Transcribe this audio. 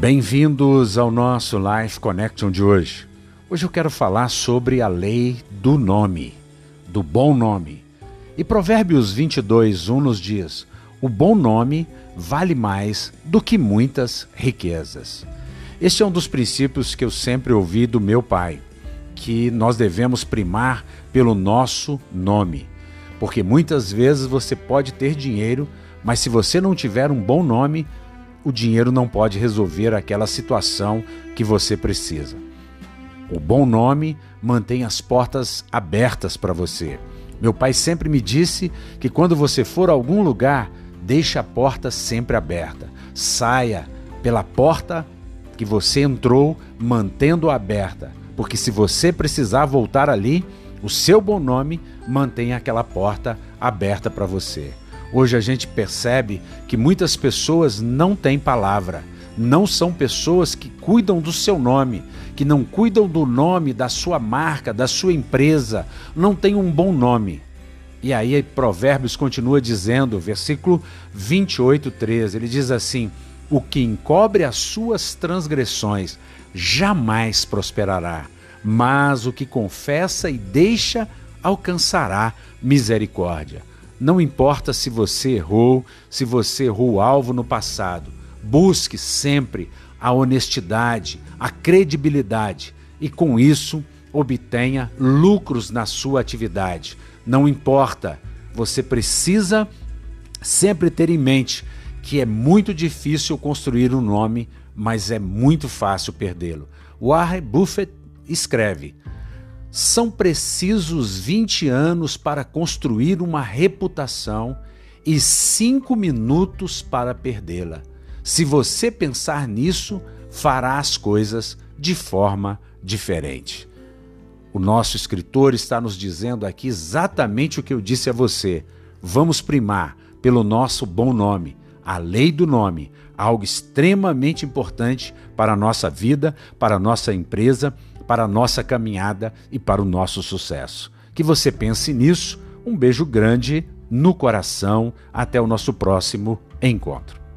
Bem-vindos ao nosso Life Connection de hoje. Hoje eu quero falar sobre a lei do nome, do bom nome. E Provérbios 22, 1 nos diz: O bom nome vale mais do que muitas riquezas. Este é um dos princípios que eu sempre ouvi do meu pai, que nós devemos primar pelo nosso nome. Porque muitas vezes você pode ter dinheiro, mas se você não tiver um bom nome, o dinheiro não pode resolver aquela situação que você precisa. O bom nome mantém as portas abertas para você. Meu pai sempre me disse que quando você for a algum lugar, deixe a porta sempre aberta. Saia pela porta que você entrou, mantendo-a aberta, porque se você precisar voltar ali, o seu bom nome mantém aquela porta aberta para você. Hoje a gente percebe que muitas pessoas não têm palavra, não são pessoas que cuidam do seu nome, que não cuidam do nome da sua marca, da sua empresa, não têm um bom nome. E aí Provérbios continua dizendo, versículo 28, 13, ele diz assim: O que encobre as suas transgressões jamais prosperará, mas o que confessa e deixa alcançará misericórdia. Não importa se você errou, se você errou o alvo no passado, busque sempre a honestidade, a credibilidade e com isso obtenha lucros na sua atividade. Não importa, você precisa sempre ter em mente que é muito difícil construir um nome, mas é muito fácil perdê-lo. Warren Buffett escreve: são precisos 20 anos para construir uma reputação e 5 minutos para perdê-la. Se você pensar nisso, fará as coisas de forma diferente. O nosso escritor está nos dizendo aqui exatamente o que eu disse a você. Vamos primar pelo nosso bom nome, a lei do nome, algo extremamente importante para a nossa vida, para a nossa empresa para a nossa caminhada e para o nosso sucesso. Que você pense nisso. Um beijo grande no coração. Até o nosso próximo encontro.